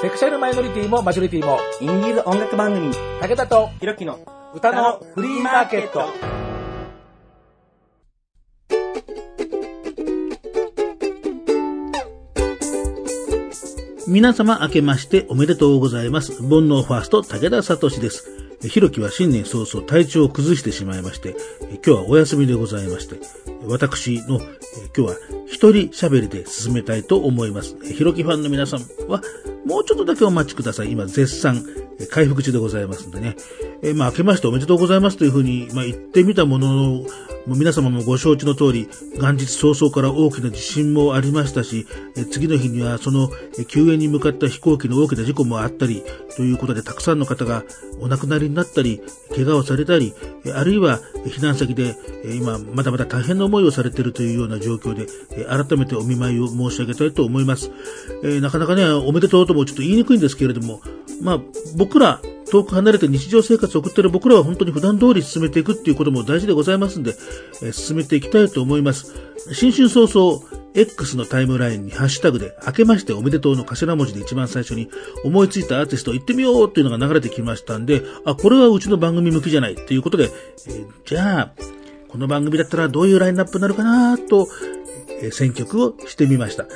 セクシャルマイノリティもマジョリティも、インディーズ音楽番組、武田とひろきの歌のフリーマーケット。皆様明けましておめでとうございます。煩悩ファースト武田聡です。ひろきは新年早々体調を崩してしまいまして、今日はお休みでございまして、私の今日は一人喋りで進めたいと思います。ひろきファンの皆さんはもうちょっとだけお待ちください。今絶賛回復中でございますんでね。えまあ明けましておめでとうございますというふうに、まあ、言ってみたものの、もう皆様もご承知の通り、元日早々から大きな地震もありましたし、え次の日にはその救援に向かった飛行機の大きな事故もあったり、ということでたくさんの方がお亡くなりになったり、怪我をされたり、あるいは避難先でえ今まだまだ大変な思いをされているというような状況で、え改めてお見舞いを申し上げたいと思います。えなかなかね、おめでとうともちょっと言いにくいんですけれども、まあ僕僕ら、遠く離れて日常生活を送っている僕らは本当に普段通り進めていくっていうことも大事でございますんで、え進めていきたいと思います。新春早々、X のタイムラインにハッシュタグで、明けましておめでとうの頭文字で一番最初に思いついたアーティスト行ってみようっていうのが流れてきましたんで、あ、これはうちの番組向きじゃないっていうことで、えーじゃあ、この番組だったらどういうラインナップになるかなと、え選曲をしてみました。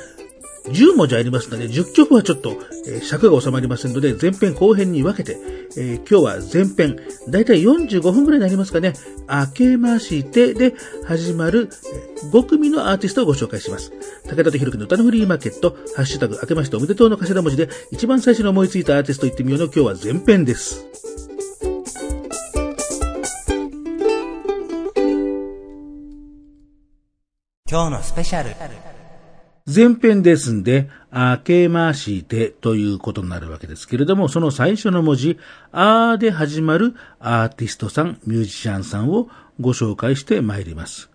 10文字ありますので、10曲はちょっと、えー尺が収まりませんので、前編後編に分けて、えー今日は前編、だいたい45分くらいになりますかね、明けましてで始まる、えー5組のアーティストをご紹介します。武田とひろきの歌のフリーマーケット、ハッシュタグ、明けましておめでとうの頭文字で、一番最初に思いついたアーティスト行ってみようの今日は前編です。今日のスペシャル。前編ですんで、明けましてということになるわけですけれども、その最初の文字、あーで始まるアーティストさん、ミュージシャンさんをご紹介してまいります。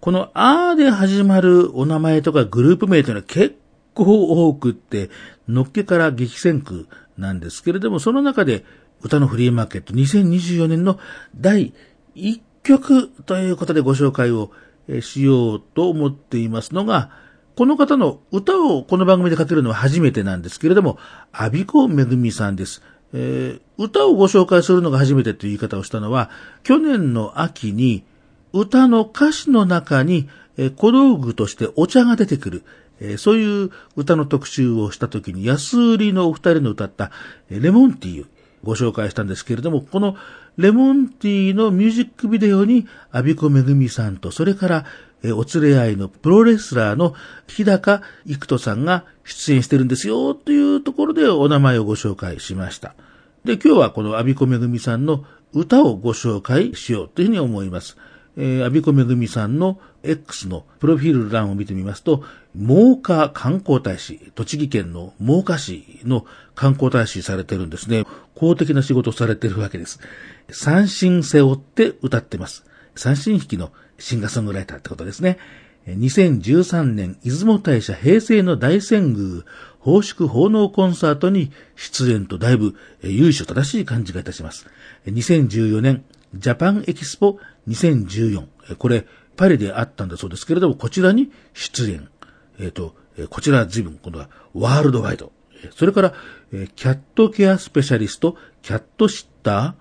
このあーで始まるお名前とかグループ名というのは結構多くって、のっけから激戦区なんですけれども、その中で歌のフリーマーケット2024年の第1曲ということでご紹介をしようと思っていますのが、この方の歌をこの番組でかけるのは初めてなんですけれども、アビコめぐみさんです。えー歌をご紹介するのが初めてという言い方をしたのは、去年の秋に歌の歌詞の中に、えー小道具としてお茶が出てくる。えーそういう歌の特集をしたときに安売りのお二人の歌ったえレモンティーご紹介したんですけれども、このレモンティーのミュージックビデオに、アビコめぐみさんと、それから、えお連れ合いのプロレスラーの日高育人さんが出演してるんですよ、というところでお名前をご紹介しました。で、今日はこのアビコめぐみさんの歌をご紹介しようというふうに思います。えー、アビコめぐみさんの X のプロフィール欄を見てみますと、真岡観光大使、栃木県の真岡市の観光大使されてるんですね。公的な仕事をされてるわけです。三振背負って歌ってます。三振弾きのシンガーソングライターってことですね。2013年、出雲大社平成の大遷宮、奉祝奉納コンサートに出演とだいぶえー由緒正しい感じがいたします。2014年、ジャパンエキスポ2014。これ、パリであったんだそうですけれども、こちらに出演。えっ、と、えこちら随分、今度はワールドワイド。それから、えキャットケアスペシャリスト、キャットシッタ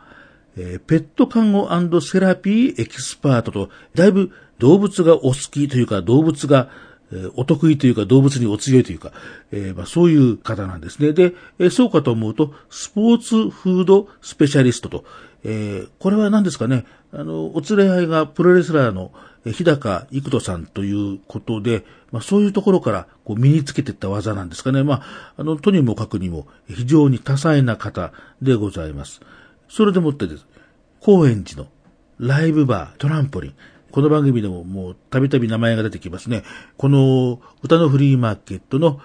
ー、えペット看護セラピーエキスパートと、だいぶ動物がお好きというか、動物が、えお得意というか、動物にお強いというか、えーまあ、そういう方なんですね。で、えーそうかと思うと、スポーツフードスペシャリストと、えーこれは何ですかね、あの、お連れ合いがプロレスラーの日高育人さんということで、まあ、そういうところからこう身につけていった技なんですかね。まあ、あの、とにもかくにも非常に多彩な方でございます。それでもってです。高円寺のライブバー、トランポリン。この番組でももうたびたび名前が出てきますね。この歌のフリーマーケットの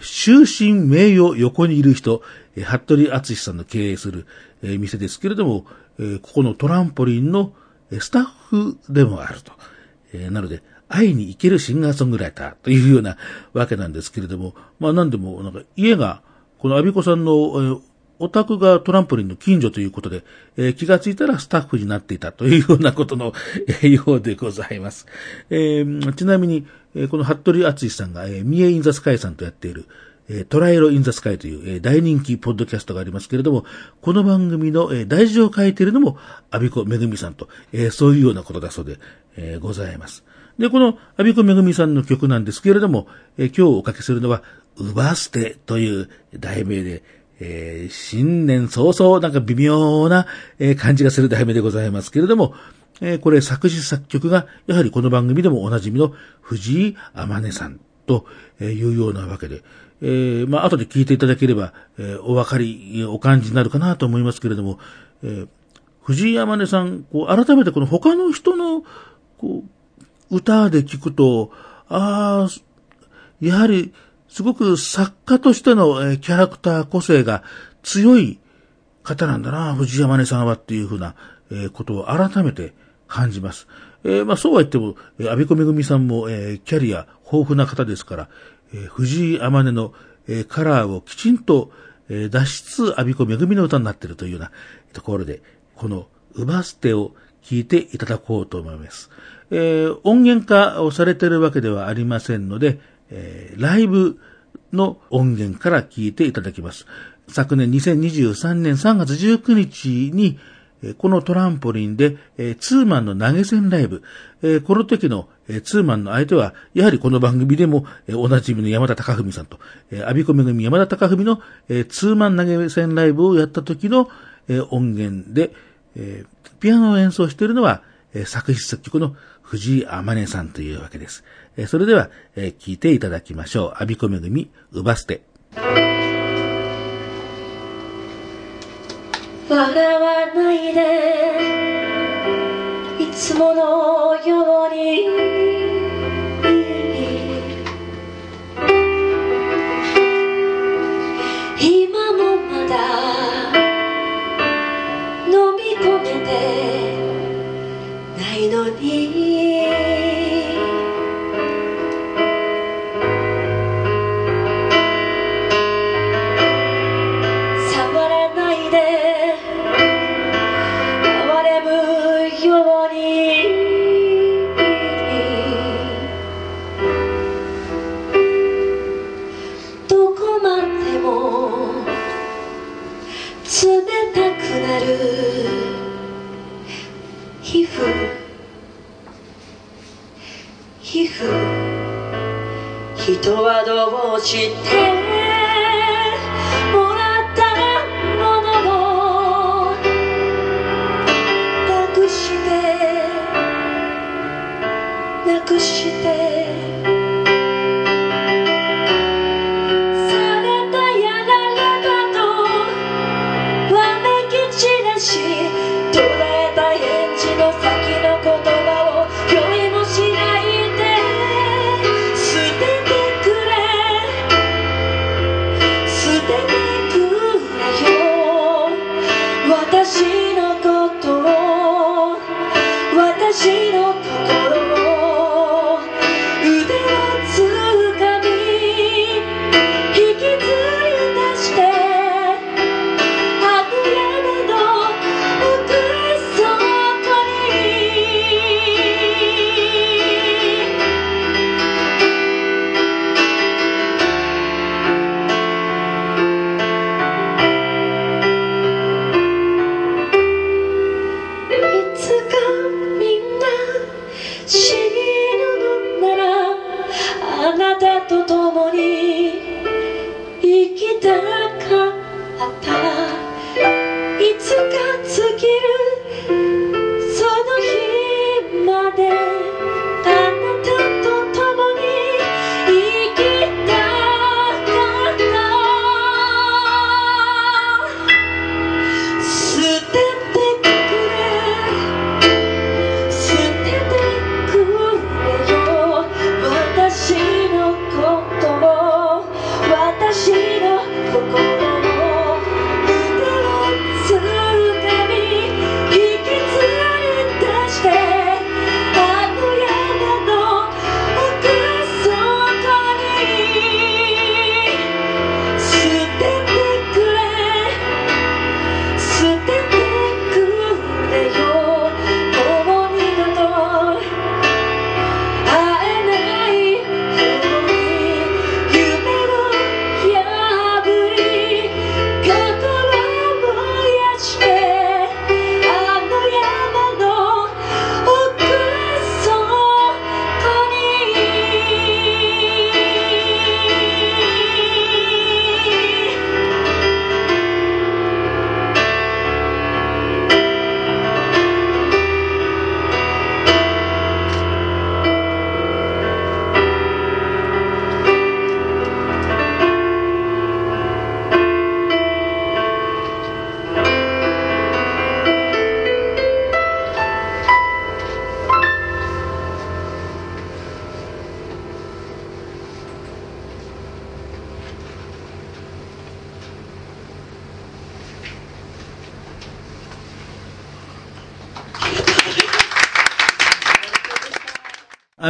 終身名誉横にいる人、えー服部敦さんの経営する、え店ですけれども、えここのトランポリンのスタッフでもあると。えーなので、会いに行けるシンガーソングライターというようなわけなんですけれども、まあなんでも、なんか家が、このアビコさんの、えーお宅がトランポリンの近所ということで、えー気がついたらスタッフになっていたというようなことの、えようでございます。えーちなみに、えーこの服部敦さんが、えー、三重インザスカイさんとやっている、トライロインザスカイという、大人気ポッドキャストがありますけれども、この番組の、えー題字を書いているのも、アビコめぐみさんと、そういうようなことだそうで、ございます。で、このアビコめぐみさんの曲なんですけれども、今日おかけするのは、うば捨てという題名で、新年早々なんか微妙な、感じがする題名でございますけれども、これ作詞作曲が、やはりこの番組でもおなじみの藤井天音さんというようなわけで、えーまあ、後で聞いていただければ、えーお分かり、お感じになるかなと思いますけれども、えー藤井天音さん、こう、改めてこの他の人の、こう、歌で聞くと、ああ、やはり、すごく作家としての、えーキャラクター個性が強い方なんだな、藤山根さんはっていうふうな、えーことを改めて感じます。えーまあそうは言っても、えー、安倍子めぐみさんも、えーキャリア豊富な方ですから、えー藤井天音の、えーカラーをきちんと、えー出しつつ、安倍子めぐみの歌になっているというようなところで、この、うば捨てを聞いていただこうと思います。えー音源化をされているわけではありませんので、えーライブの音源から聞いていただきます。昨年2023年3月19日に、このトランポリンで、ツーマンの投げ銭ライブ、この時の、ツーマンの相手は、やはりこの番組でも、えおなじみの山田隆文さんと、アビコめぐみ山田隆文の、ツーマン投げ銭ライブをやった時の、音源で、ピアノを演奏しているのは、作詞作曲の藤井天音さんというわけです。それでは、えー聞いていただきましょう。アビコめぐみ、うば捨て。笑わないで。いつものように。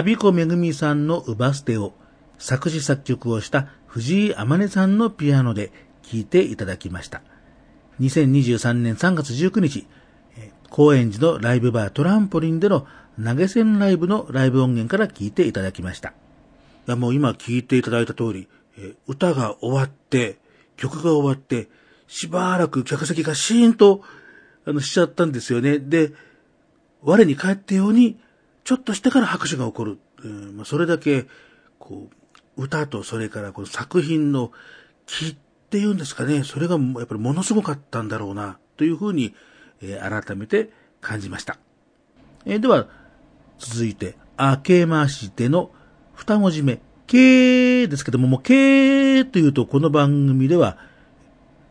ビコめぐみさんのウバステを作詞作曲をした藤井天音さんのピアノで聴いていただきました。2023年3月19日、えー高円寺のライブバートランポリンでの投げ銭ライブのライブ音源から聴いていただきました。いやもう今聴いていただいた通り、歌が終わって、曲が終わって、しばらく客席がシーンと、あの、しちゃったんですよね。で、我に返ったように、ちょっとしてから拍手が起こる。うんまあ、それだけ、こう、歌とそれからこの作品の気っていうんですかね、それがやっぱりものすごかったんだろうな、というふうに、えー改めて感じました。えーでは、続いて、明けましての二文字目、けーですけども、もうけーというとこの番組では、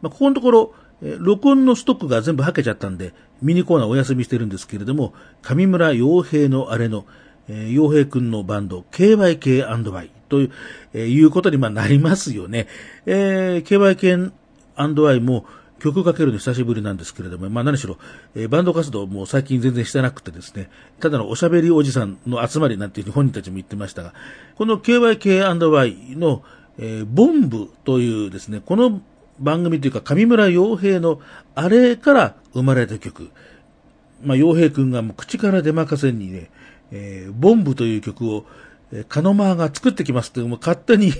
まあ、ここのところ、え録音のストックが全部はけちゃったんで、ミニコーナーお休みしてるんですけれども、上村洋平のあれの、えー洋平くんのバンド、KYK&Y という、えーいうことにまあなりますよね。えー KYK&Y も曲かけるの久しぶりなんですけれども、まあ何しろ、えーバンド活動も最近全然してなくてですね、ただのおしゃべりおじさんの集まりなんていうふうに本人たちも言ってましたが、この KYK&Y の、えーボンブというですね、この番組というか上村洋平のあれから生まれた曲。まあ、洋平くんがもう口から出まかせにね、えーボンブという曲を、えーカノマーが作ってきますって、もう勝手に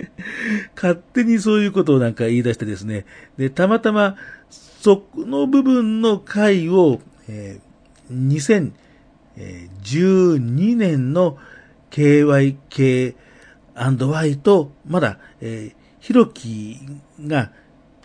勝手にそういうことをなんか言い出してですね。で、たまたま、そこの部分の回を、えー2012年の KYK&Y と、まだ、えー、ひろきが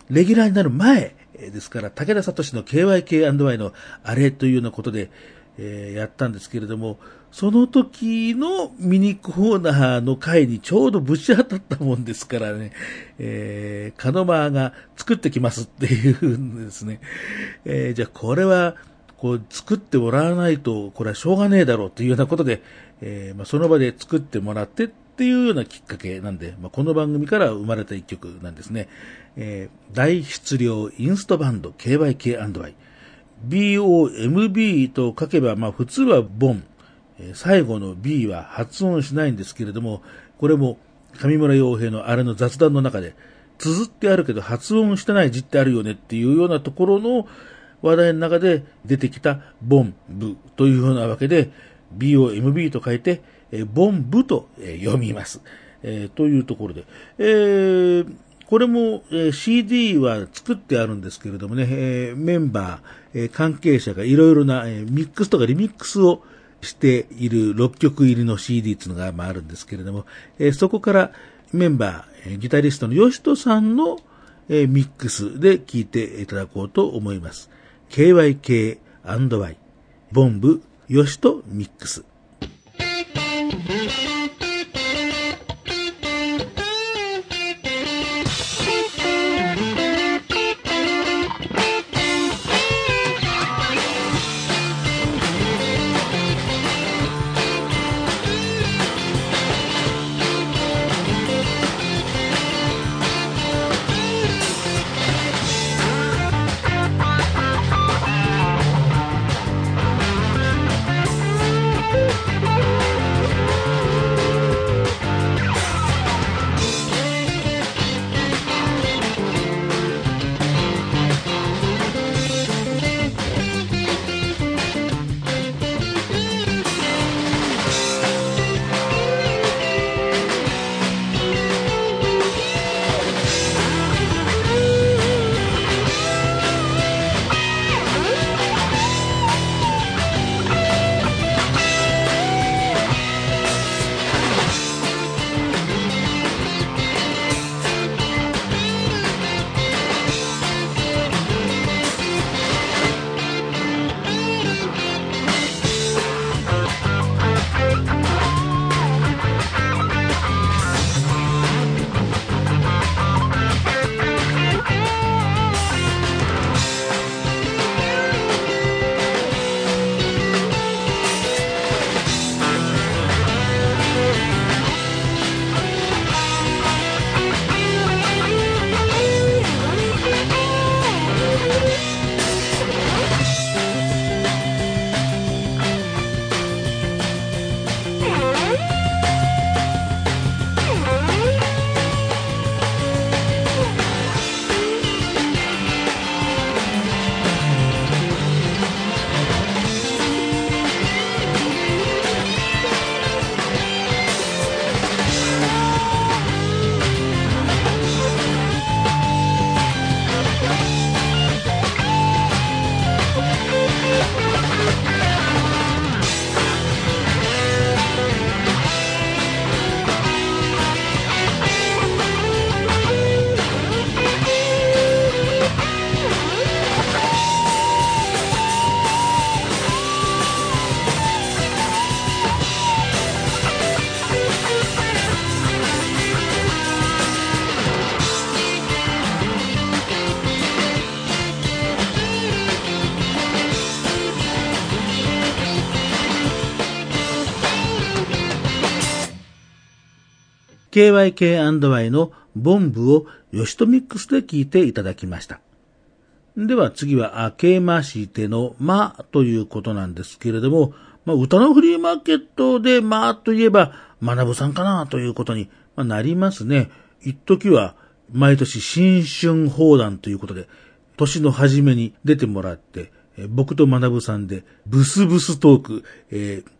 レギュラーになる前ですから、武田聡の KYK&Y のあれというようなことで、えーやったんですけれども、その時のミニコーナーの回にちょうどぶち当たったもんですからね、えー、カノマーが作ってきますっていうんですね。えーじゃあこれは、こう作ってもらわないと、これはしょうがねえだろうというようなことで、えーまあ、その場で作ってもらってっていうようなきっかけなんで、まあ、この番組から生まれた一曲なんですね。えー大質量インストバンド KYK&Y。BOMB と書けば、まあ普通はボン。最後の B は発音しないんですけれども、これも上村洋平のあれの雑談の中で、綴ってあるけど発音してない字ってあるよねっていうようなところの話題の中で出てきたボンブというようなわけで、BOMB と書いて、えボンブとえ読みます。えーというところで、えーこれも、えー CD は作ってあるんですけれどもね、えメンバー、え関係者がいろいろな、えミックスとかリミックスをしている6曲入りの CD っていうのが、まあ、あるんですけれども、えそこからメンバー、えギタリストの吉人さんの、えミックスで聴いていただこうと思います。KYK&Y ボンブ吉人ミックス。「KYK&Y のボンブをヨシトミックスで聴いていただきました。では次は、あけましてのまということなんですけれども、まあ、歌のフリーマーケットでまといえば、学ぶさんかなということになりますね。一時は、毎年新春放談ということで、年の初めに出てもらって、僕と学さんで、ブスブストーク、えー、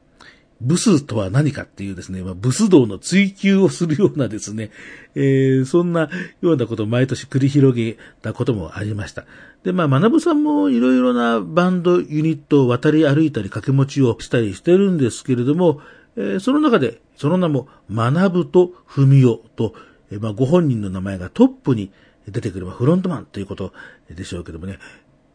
ブスとは何かっていうですね、まあ、ブス道の追求をするようなですね、えー、そんなようなことを毎年繰り広げたこともありました。で、まあ、学さんもいろいろなバンド、ユニットを渡り歩いたり掛け持ちをしたりしてるんですけれども、えー、その中で、その名も、学ぶと文雄と、えー、まあ、ご本人の名前がトップに出てくればフロントマンということでしょうけどもね、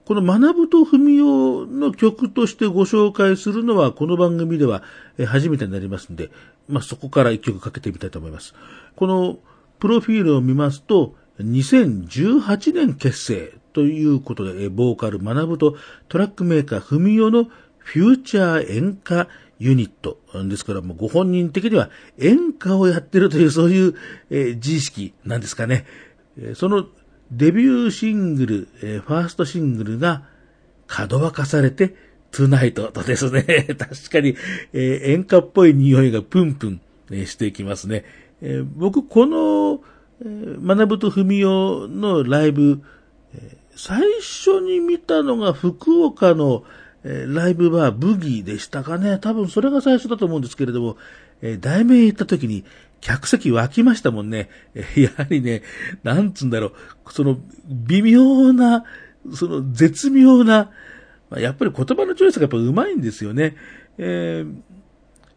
この学ぶと文雄の曲としてご紹介するのは、この番組では初めてになりますんで、まあ、そこから一曲かけてみたいと思います。このプロフィールを見ますと、2018年結成ということで、ボーカル学ぶとトラックメーカー文雄のフューチャー演歌ユニット。ですから、もうご本人的には演歌をやってるという、そういう、えー、自意識なんですかね。そのデビューシングル、えー、ファーストシングルが、角分かされて、トゥナイトとですね、確かに、えー、演歌っぽい匂いがプンプン、えー、していきますね。えー、僕、この、えー、学と文雄のライブ、えー、最初に見たのが福岡の、えー、ライブバーブギーでしたかね。多分それが最初だと思うんですけれども、えー、題名行った時に、客席湧きましたもんね。やはりね、なんつうんだろう、その微妙な、その絶妙な、やっぱり言葉のチョイスがやっぱ上手いんですよね。え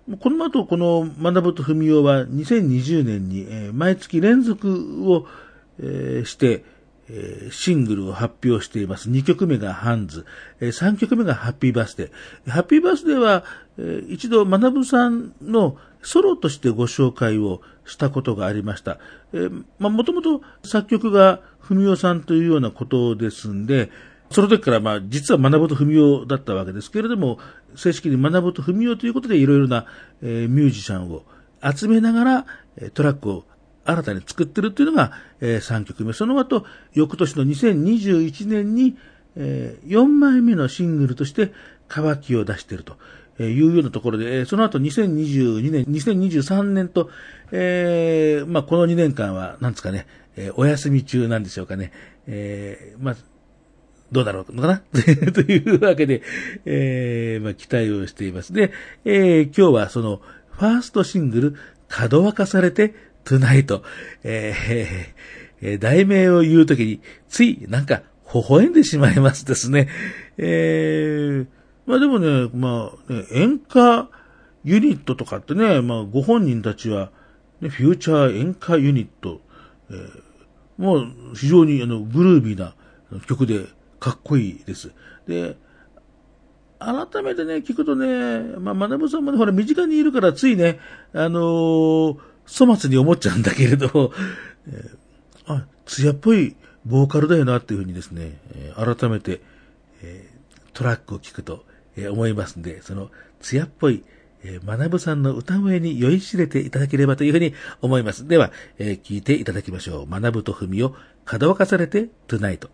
ー、この後、この学ぶと文雄は2020年に、えー、毎月連続を、えー、して、えー、シングルを発表しています。2曲目がハンズ、えー、3曲目がハッピーバースデー。ハッピーバースデーは、えー、一度学ぶさんのソロとしてご紹介をしたことがありました。えー、まあ、もともと作曲が文雄さんというようなことですんで、その時からまあ実は学ぶと文雄だったわけですけれども、正式に学ぶと文雄ということでいろいろな、えー、ミュージシャンを集めながらトラックを新たに作ってるっていうのが、えー、3曲目。その後、翌年の2021年に、えー、4枚目のシングルとして乾きを出していると。えいうようなところで、その後2022年、2023年と、えー、まあ、この2年間は、なんですかね、えー、お休み中なんでしょうかね。えー、まあ、どうだろうのかな？というわけで、えー、まあ、期待をしています。で、えー、今日はその、ファーストシングル、角沸かされて、トゥナイト、えー、題名を言うときに、つい、なんか、微笑んでしまいますですね。えー、まあでもね、まあ、ね、演歌ユニットとかってね、まあご本人たちは、ね、フューチャー演歌ユニット、えー、もう非常にあのグルービーな曲でかっこいいです。で、改めてね、聞くとね、まあ、学さんもね、ほら、身近にいるからついね、あのー、粗末に思っちゃうんだけれど、えー、あ、艶っぽいボーカルだよなっていうふうにですね、えー、改めて、えー、トラックを聞くと、え思いますんで、その、艶っぽい、えー、学さんの歌声に酔いしれていただければというふうに思います。では、えー、聞いていただきましょう。学と文を、かどわかされて、トゥナイト。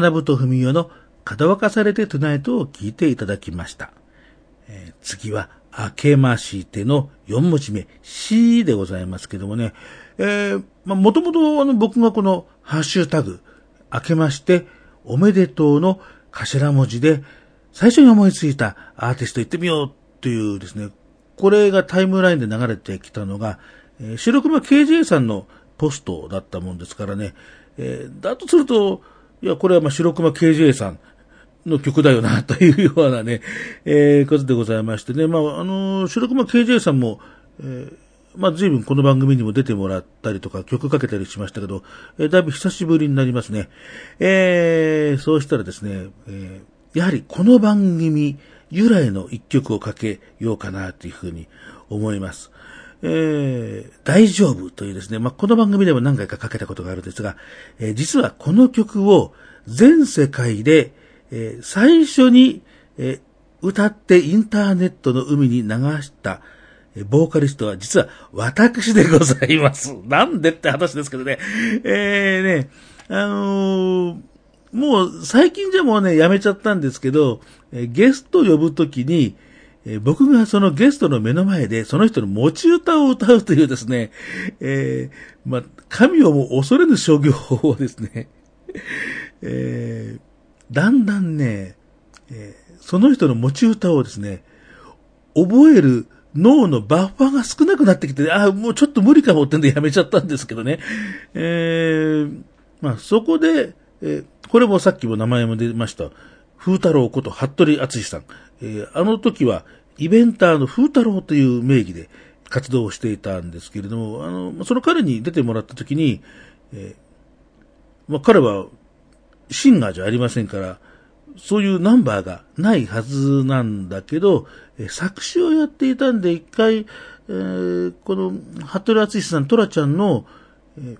学と文代の片分かされてトゥナイトを聞いていただきました。えー次は、明けましての4文字目、しでございますけどもね、えー、まあ、もともとあの僕がこのハッシュタグ、明けましておめでとうの頭文字で、最初に思いついたアーティスト行ってみようっていうですね、これがタイムラインで流れてきたのが、えー白熊 KJ さんのポストだったもんですからね、えーだとすると、いや、これはまあ白熊 KJ さんの曲だよな、というようなね、えーことでございましてね、まあ、あの、白熊 KJ さんも、えーまあ、随分この番組にも出てもらったりとか、曲かけたりしましたけど、えーだいぶ久しぶりになりますね。えーそうしたらですね、えーやはりこの番組由来の一曲をかけようかなというふうに思います。えー大丈夫というですね、まあ、この番組でも何回かかけたことがあるんですが、えー実はこの曲を全世界で、えー最初に、え歌ってインターネットの海に流した、えボーカリストは実は私でございます。なんでって話ですけどね。えーね、あのーもう最近じゃもうね、やめちゃったんですけど、えゲスト呼ぶときに、えー僕がそのゲストの目の前でその人の持ち歌を歌うというですね、えーまあ、神をも恐れぬ商業をですね、えーだんだんね、えその人の持ち歌をですね、覚える脳のバッファーが少なくなってきて、ああ、もうちょっと無理かもってんでやめちゃったんですけどね。えーまあ、そこで、えこれもさっきも名前も出ました、風太郎こと服部敦さん。えーあの時は、イベンターの風太郎という名義で活動をしていたんですけれども、あの、その彼に出てもらった時に、えーまあ、彼はシンガーじゃありませんから、そういうナンバーがないはずなんだけど、えー作詞をやっていたんで、一回、えーこの、服部敦さん、トラちゃんの、えー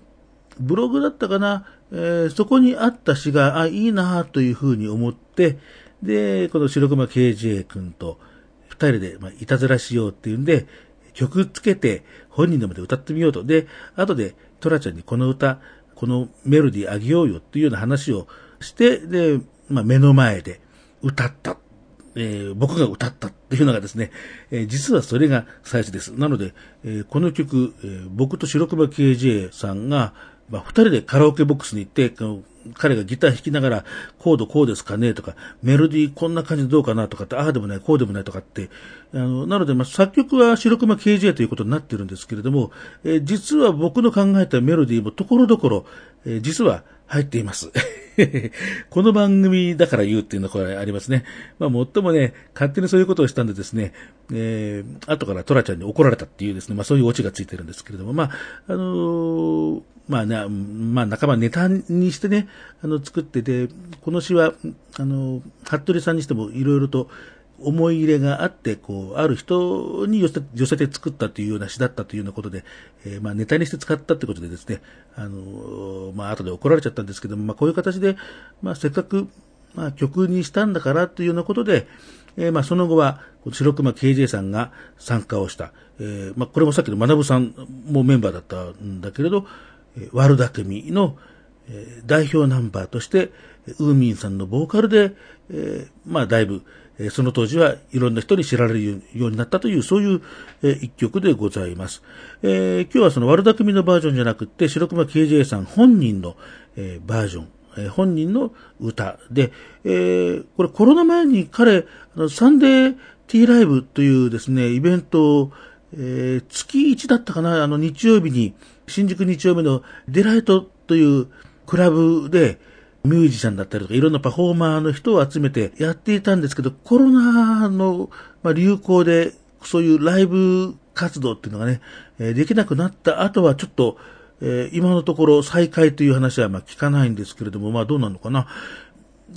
ブログだったかな、えーそこにあった詩が、あ、いいなというふうに思って、で、この白熊 KJ 君と二人で、まあ、いたずらしようっていうんで、曲つけて本人の前で歌ってみようと。で、後でトラちゃんにこの歌、このメロディーあげようよっていうような話をして、で、まあ、目の前で歌った。えー僕が歌ったっていうのがですね、えー実はそれが最初です。なので、えーこの曲、え僕と白熊 KJ さんが、まあ、二人でカラオケボックスに行って、彼がギター弾きながら、コードこうですかねとか、メロディーこんな感じでどうかなとかって、ああでもない、こうでもないとかって、あの、なので、ま、作曲は白熊 KJ ということになってるんですけれども、えー実は僕の考えたメロディーもところどころ、えー実は入っています。この番組だから言うっていうのがこれありますね。まあ、もっともね、勝手にそういうことをしたんでですね、えー、後からトラちゃんに怒られたっていうですね、まあそういうオチがついてるんですけれども、まあ、あのーまあね、まあ仲間ネタにしてね、あの作ってて、この詩は、あの、服部さんにしてもいろいろと思い入れがあって、こう、ある人に寄せ寄せて作ったというような詩だったというようなことで、えーまあネタにして使ったってことでですね、あの、まあ後で怒られちゃったんですけども、まあこういう形で、まあせっかく、まあ、曲にしたんだからというようなことで、えーまあ、その後は、白熊 KJ さんが参加をした。えーまあ、これもさっきの学さんもメンバーだったんだけれど、悪巧みの、え代表ナンバーとして、ウーミンさんのボーカルで、えまあ、だいぶ、その当時はいろんな人に知られるようになったという、そういう、一曲でございます。えー今日はその悪巧みのバージョンじゃなくて、白熊 KJ さん本人の、えバージョン、え本人の歌で、えーこれコロナ前に彼、あのサンデーティーライブというですね、イベントを、えー月1だったかな、あの日曜日に、新宿日曜日のデライトというクラブで、ミュージシャンだったりとか、いろんなパフォーマーの人を集めてやっていたんですけど、コロナの、流行で、そういうライブ活動っていうのがね、できなくなった後はちょっと、今のところ再開という話はまあ聞かないんですけれども、まあどうなのかな。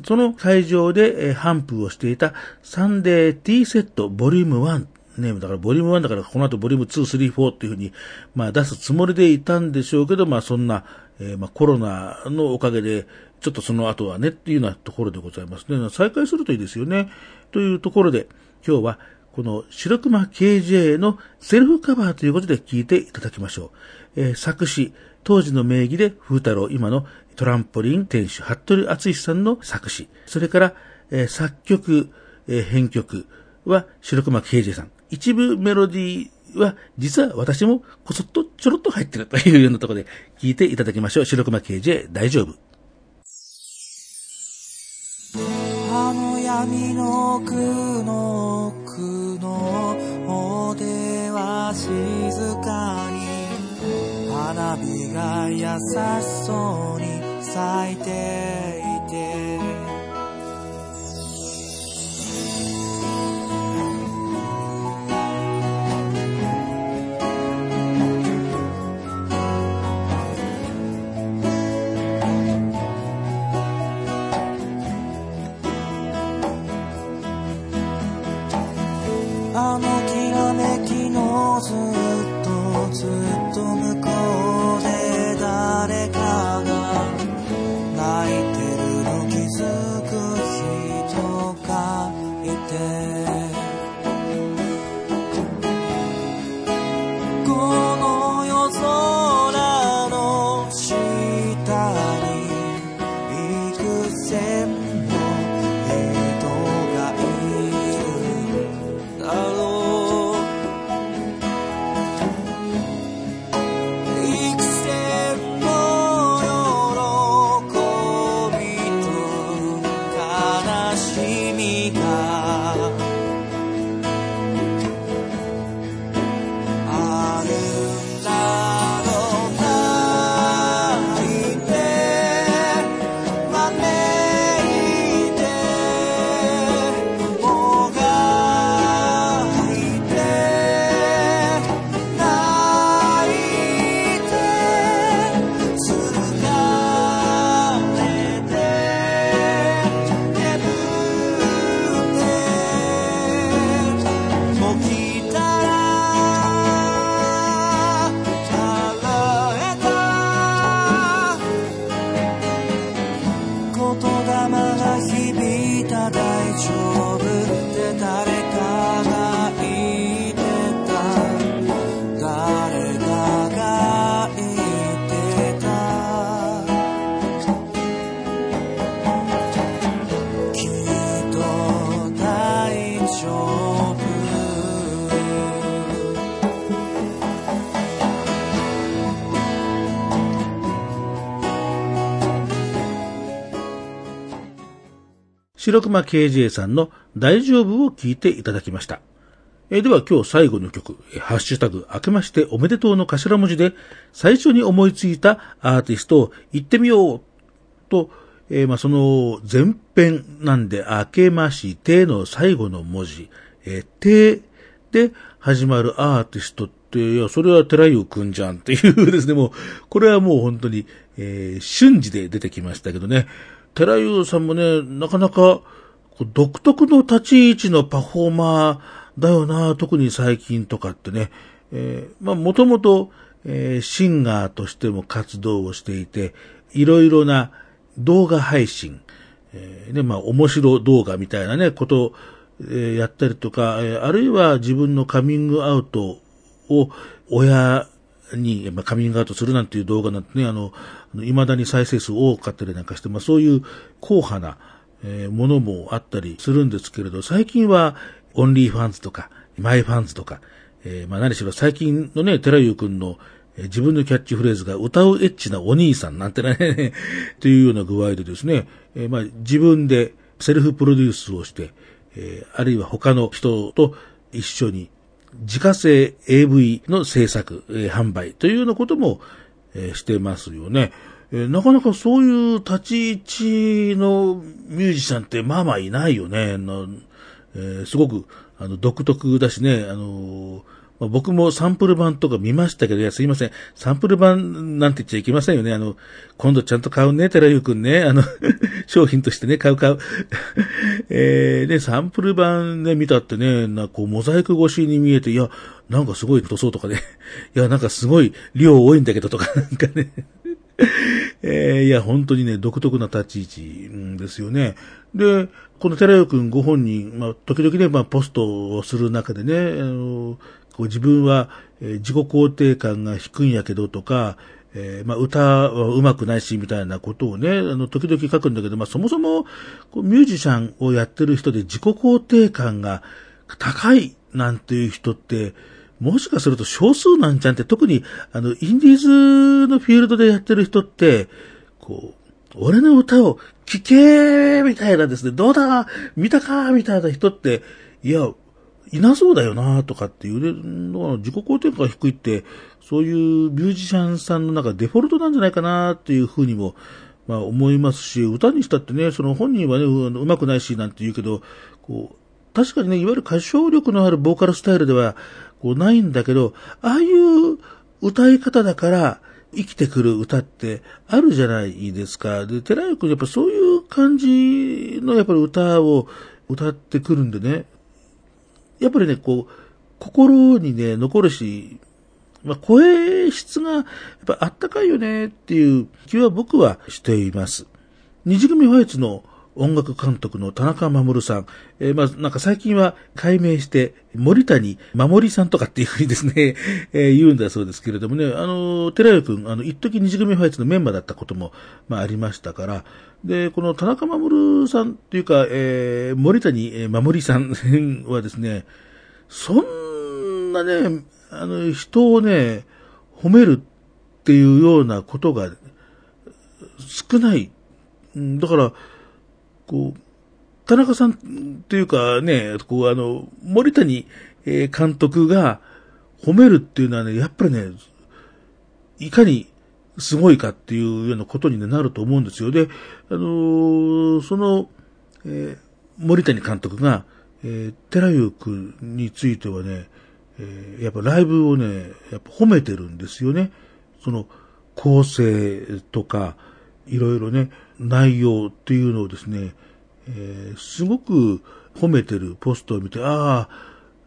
その会場で、えー、ハンプをしていたサンデー T セットボリューム1。ね、だからボリューム1だからこの後ボリューム2、3、4っていうふうに、まあ出すつもりでいたんでしょうけど、まあそんな、えーまあコロナのおかげで、ちょっとその後はねっていうようなところでございますね。再開するといいですよね。というところで、今日はこの白熊 KJ のセルフカバーということで聴いていただきましょう。えー作詞、当時の名義で風太郎、今のトランポリン店主、服部敦さんの作詞。それから、えー作曲、えー編曲は白熊 KJ さん。一部メロディーは、実は私もこそっとちょろっと入ってるというようなところで聴いていただきましょう。白熊 KJ 大丈夫。あの闇の奥の奥の方では静かに花火が優しそうに咲いていてずっとずっと向こうで誰かが泣いてるの気づく人がいて。この夜空の下に幾千の白熊 KJ さんの大丈夫を聞いていただきました。えでは今日最後の曲、ハッシュタグ、明けましておめでとうの頭文字で、最初に思いついたアーティストを言ってみようと、えーまあ、その前編なんで、明けましての最後の文字、えー、てで始まるアーティストって、いや、それは寺優くんじゃんっていうですね、もう、これはもう本当に、えー瞬時で出てきましたけどね、寺優さんもね、なかなか、独特の立ち位置のパフォーマーだよな、特に最近とかってね。えーまあ、もともと、えーシンガーとしても活動をしていて、いろいろな動画配信、えーね、まあ、面白動画みたいなね、ことを、えやったりとか、えあるいは自分のカミングアウトを親に、まあ、カミングアウトするなんていう動画なんてね、あの、未だに再生数多かったりなんかして、まあ、そういう硬派な、ものもあったりするんですけれど、最近は、オンリーファンズとか、マイファンズとか、えーまあ、何しろ最近のね、寺優くんの、え自分のキャッチフレーズが歌うエッチなお兄さんなんてね、というような具合でですね、えーまあ、自分でセルフプロデュースをして、えーあるいは他の人と一緒に自家製 AV の制作、えー販売というようなことも、えーしてますよね。えーなかなかそういう立ち位置のミュージシャンってまあまあいないよね。なえーすごくあの独特だしね、あのーまあ僕もサンプル版とか見ましたけど、いや、すいません。サンプル版なんて言っちゃいけませんよね。あの、今度ちゃんと買うね、寺優くんね。あの、商品としてね、買う買う。えー、で、サンプル版ね、見たってね、な、こう、モザイク越しに見えて、いや、なんかすごい太そうとかね。いや、なんかすごい量多いんだけどとか、なんかね。えーいや、本当にね、独特な立ち位置ですよね。で、この寺代くんご本人、まあ、時々ね、まあ、ポストをする中でね、あのこう自分は、えー自己肯定感が低いんやけどとか、えーまあ、歌は上手くないし、みたいなことをね、あの、時々書くんだけど、まあ、そもそも、こうミュージシャンをやってる人で自己肯定感が高いなんていう人って、もしかすると少数なんじゃんって、特に、あの、インディーズのフィールドでやってる人って、こう、俺の歌を聴けーみたいなですね、どうだ見たかみたいな人って、いや、いなそうだよなとかっていうね、だから自己肯定感が低いって、そういうミュージシャンさんの中デフォルトなんじゃないかなっていうふうにも、まあ思いますし、歌にしたってね、その本人はね、うまくないしなんて言うけど、こう、確かにね、いわゆる歌唱力のあるボーカルスタイルでは、こうないんだけど、ああいう歌い方だから、生きてくる歌ってあるじゃないですか。で、寺井君やっぱそういう感じのやっぱり歌を歌ってくるんでね、やっぱりね、こう、心にね、残るし、まあ、声質がやっぱあったかいよねっていう気は僕はしています。二次組ファイツの音楽監督の田中守さん。えーまあ、なんか最近は改名して、森谷守さんとかっていうふうにですね、えー言うんだそうですけれどもね、あの、寺谷くん、あの、一時二次組ファイツのメンバーだったことも、まあ、ありましたから、で、この田中守さんっていうか、えー森谷守さんはですね、そんなね、あの、人をね、褒めるっていうようなことが少ない。だから、こう、田中さんっていうかね、こうあの、森谷監督が褒めるっていうのはね、やっぱりね、いかにすごいかっていうようなことに、なると思うんですよ。で、あのその、えー森谷監督が、えー、寺優君についてはね、えーやっぱライブをね、やっぱ褒めてるんですよね。その構成とか、いろいろね、内容っていうのをですね、えーすごく褒めてるポストを見て、あ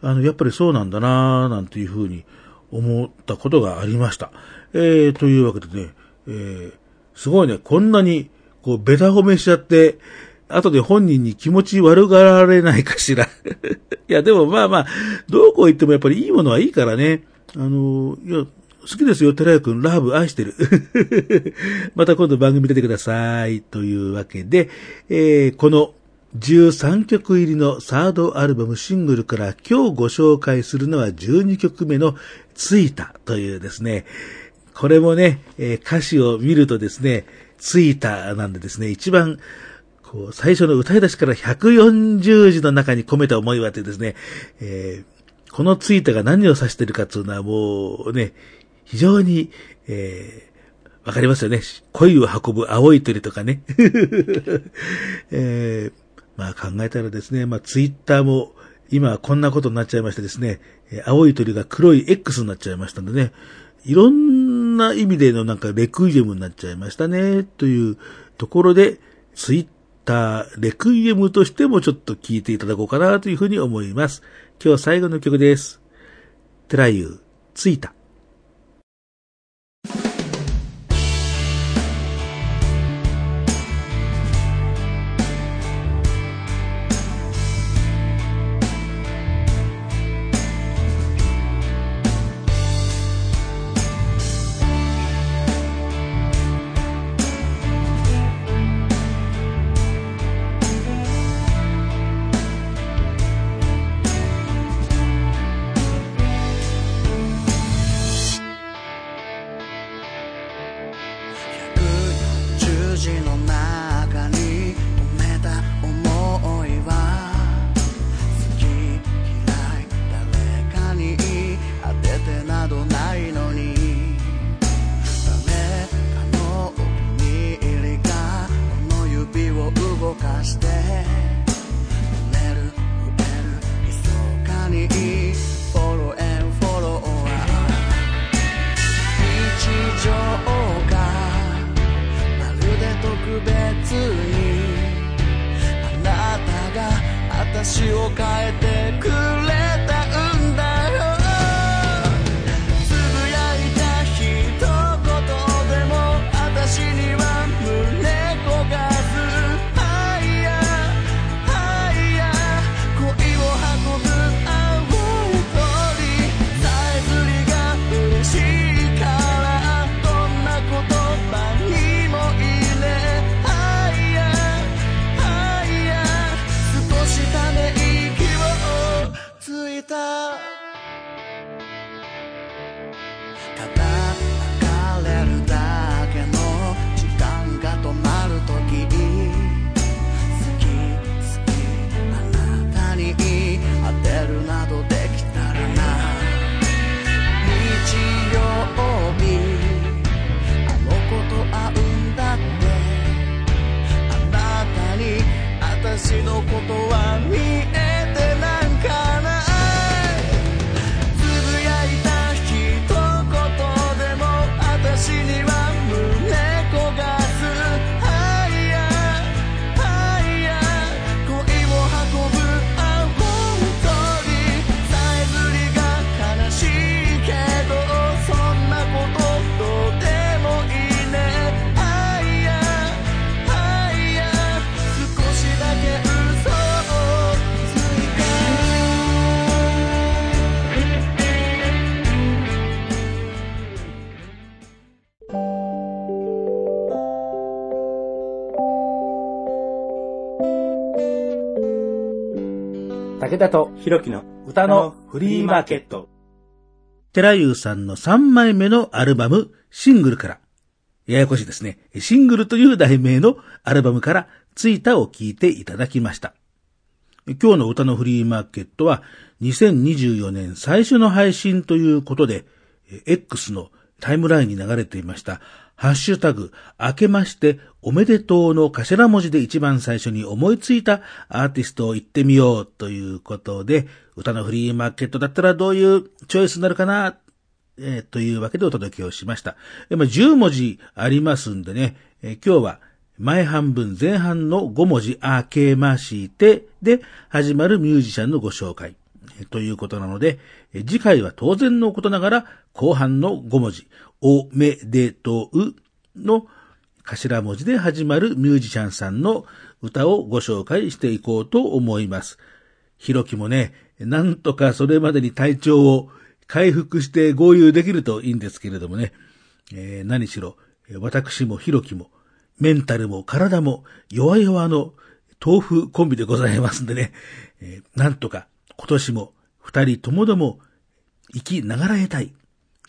あ、あの、やっぱりそうなんだなぁ、なんていうふうに思ったことがありました。えー、というわけでね、えーすごいね、こんなに、こう、ベタ褒めしちゃって、後で本人に気持ち悪がられないかしら。いや、でもまあまあ、どうこう言ってもやっぱりいいものはいいからね。あの、いや、好きですよ、寺谷くん、ラブ、愛してる。また今度番組出てください。というわけで、えーこの13曲入りのサードアルバムシングルから今日ご紹介するのは12曲目のついたというですね、これもね、えー歌詞を見るとですね、ついたなんでですね、一番こう、最初の歌い出しから140字の中に込めた思いはってですね、えーこのツイートが何を指してるかっていうのはもうね、非常に、えーわかりますよね。恋を運ぶ青い鳥とかね。えーまあ考えたらですね、まあツイッターも今こんなことになっちゃいましてですね、青い鳥が黒い X になっちゃいましたんでね、いろんな意味でのなんかレクイエムになっちゃいましたね、というところで、ツイッターレクイエムとしてもちょっと聞いていただこうかなというふうに思います。今日最後の曲です。テラユー、ついた。武田とひろきの歌のフリーマーケット。寺優さんの3枚目のアルバム、シングルから、ややこしいですね。シングルという題名のアルバムから、ツイタを聞いていただきました。今日の歌のフリーマーケットは、2024年最初の配信ということで、X のタイムラインに流れていました、ハッシュタグ、明けましておめでとうの頭文字で一番最初に思いついたアーティストを言ってみようということで、歌のフリーマーケットだったらどういうチョイスになるかな、えーというわけでお届けをしました。えまあ10文字ありますんでね、えー今日は前半分前半の5文字明けましてで始まるミュージシャンのご紹介。ということなので、次回は当然のことながら後半の5文字、おめでとうの頭文字で始まるミュージシャンさんの歌をご紹介していこうと思います。ひろきもね、なんとかそれまでに体調を回復して合流できるといいんですけれどもね、えー何しろ、私もひろきも、メンタルも体も弱々の豆腐コンビでございますんでね、えーなんとか今年も二人ともども生きながらえたい。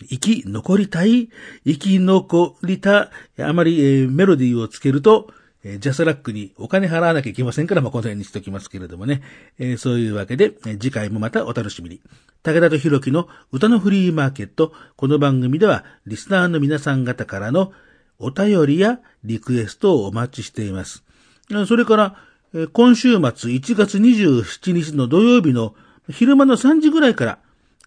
生き残りたい。生き残りた。あまり、えメロディーをつけると、えジャスラックにお金払わなきゃいけませんから、まあ、この辺にしておきますけれどもね。えーそういうわけで、え次回もまたお楽しみに。武田とひろきの歌のフリーマーケット。この番組では、リスナーの皆さん方からのお便りやリクエストをお待ちしています。それから、え今週末1月27日の土曜日の昼間の3時ぐらいから、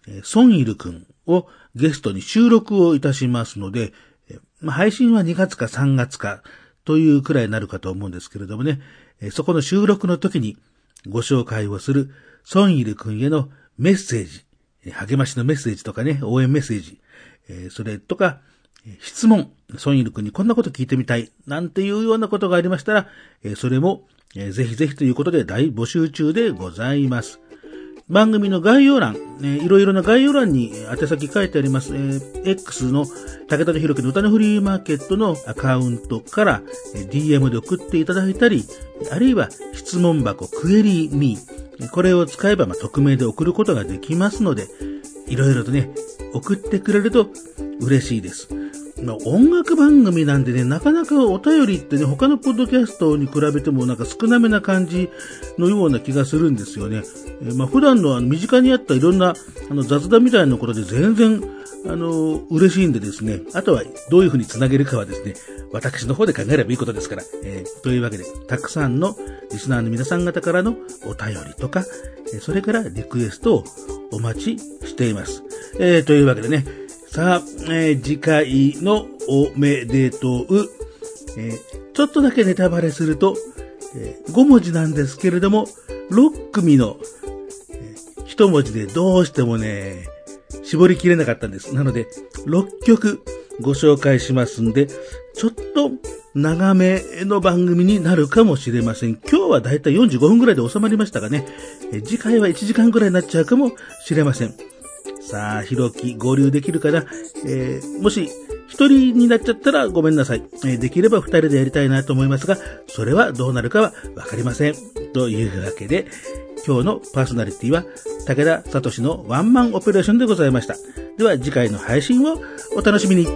えーソンイルくんをゲストに収録をいたしますので、配信は2月か3月かというくらいになるかと思うんですけれどもね、そこの収録の時にご紹介をするソンイルくんへのメッセージ、励ましのメッセージとかね、応援メッセージ、それとか、質問、ソンイル君にこんなこと聞いてみたい、なんていうようなことがありましたら、それも、ぜひぜひということで大募集中でございます。番組の概要欄、えーいろいろな概要欄に宛先書いてあります。えー X の武田とひろきの歌のフリーマーケットのアカウントから、え DM で送っていただいたり、あるいは質問箱クエリーミー、これを使えば、まあ、匿名で送ることができますので、いろいろとね、送ってくれると嬉しいです。まあ音楽番組なんでね、なかなかお便りってね、他のポッドキャストに比べてもなんか少なめな感じのような気がするんですよね。えーまあ普段のあの身近にあったいろんなあの雑談みたいなことで全然、あの、嬉しいんでですね、あとはどういうふうにつなげるかはですね、私の方で考えればいいことですから。えーというわけで、たくさんのリスナーの皆さん方からのお便りとか、えそれからリクエストをお待ちしています。えーというわけでね、さあ、えー次回のおめでとう、えーちょっとだけネタバレすると、え5文字なんですけれども、6組の、えー一文字でどうしてもね、絞りきれなかったんです。なので、6曲ご紹介しますんで、ちょっと長めの番組になるかもしれません。今日はだいたい45分ぐらいで収まりましたがね、次回は1時間ぐらいになっちゃうかもしれません。さあ、ひろき合流できるかな、えーもし、一人になっちゃったらごめんなさい。えーできれば二人でやりたいなと思いますが、それはどうなるかはわかりません。というわけで、今日のパーソナリティは、武田聡のワンマンオペレーションでございました。では次回の配信をお楽しみに。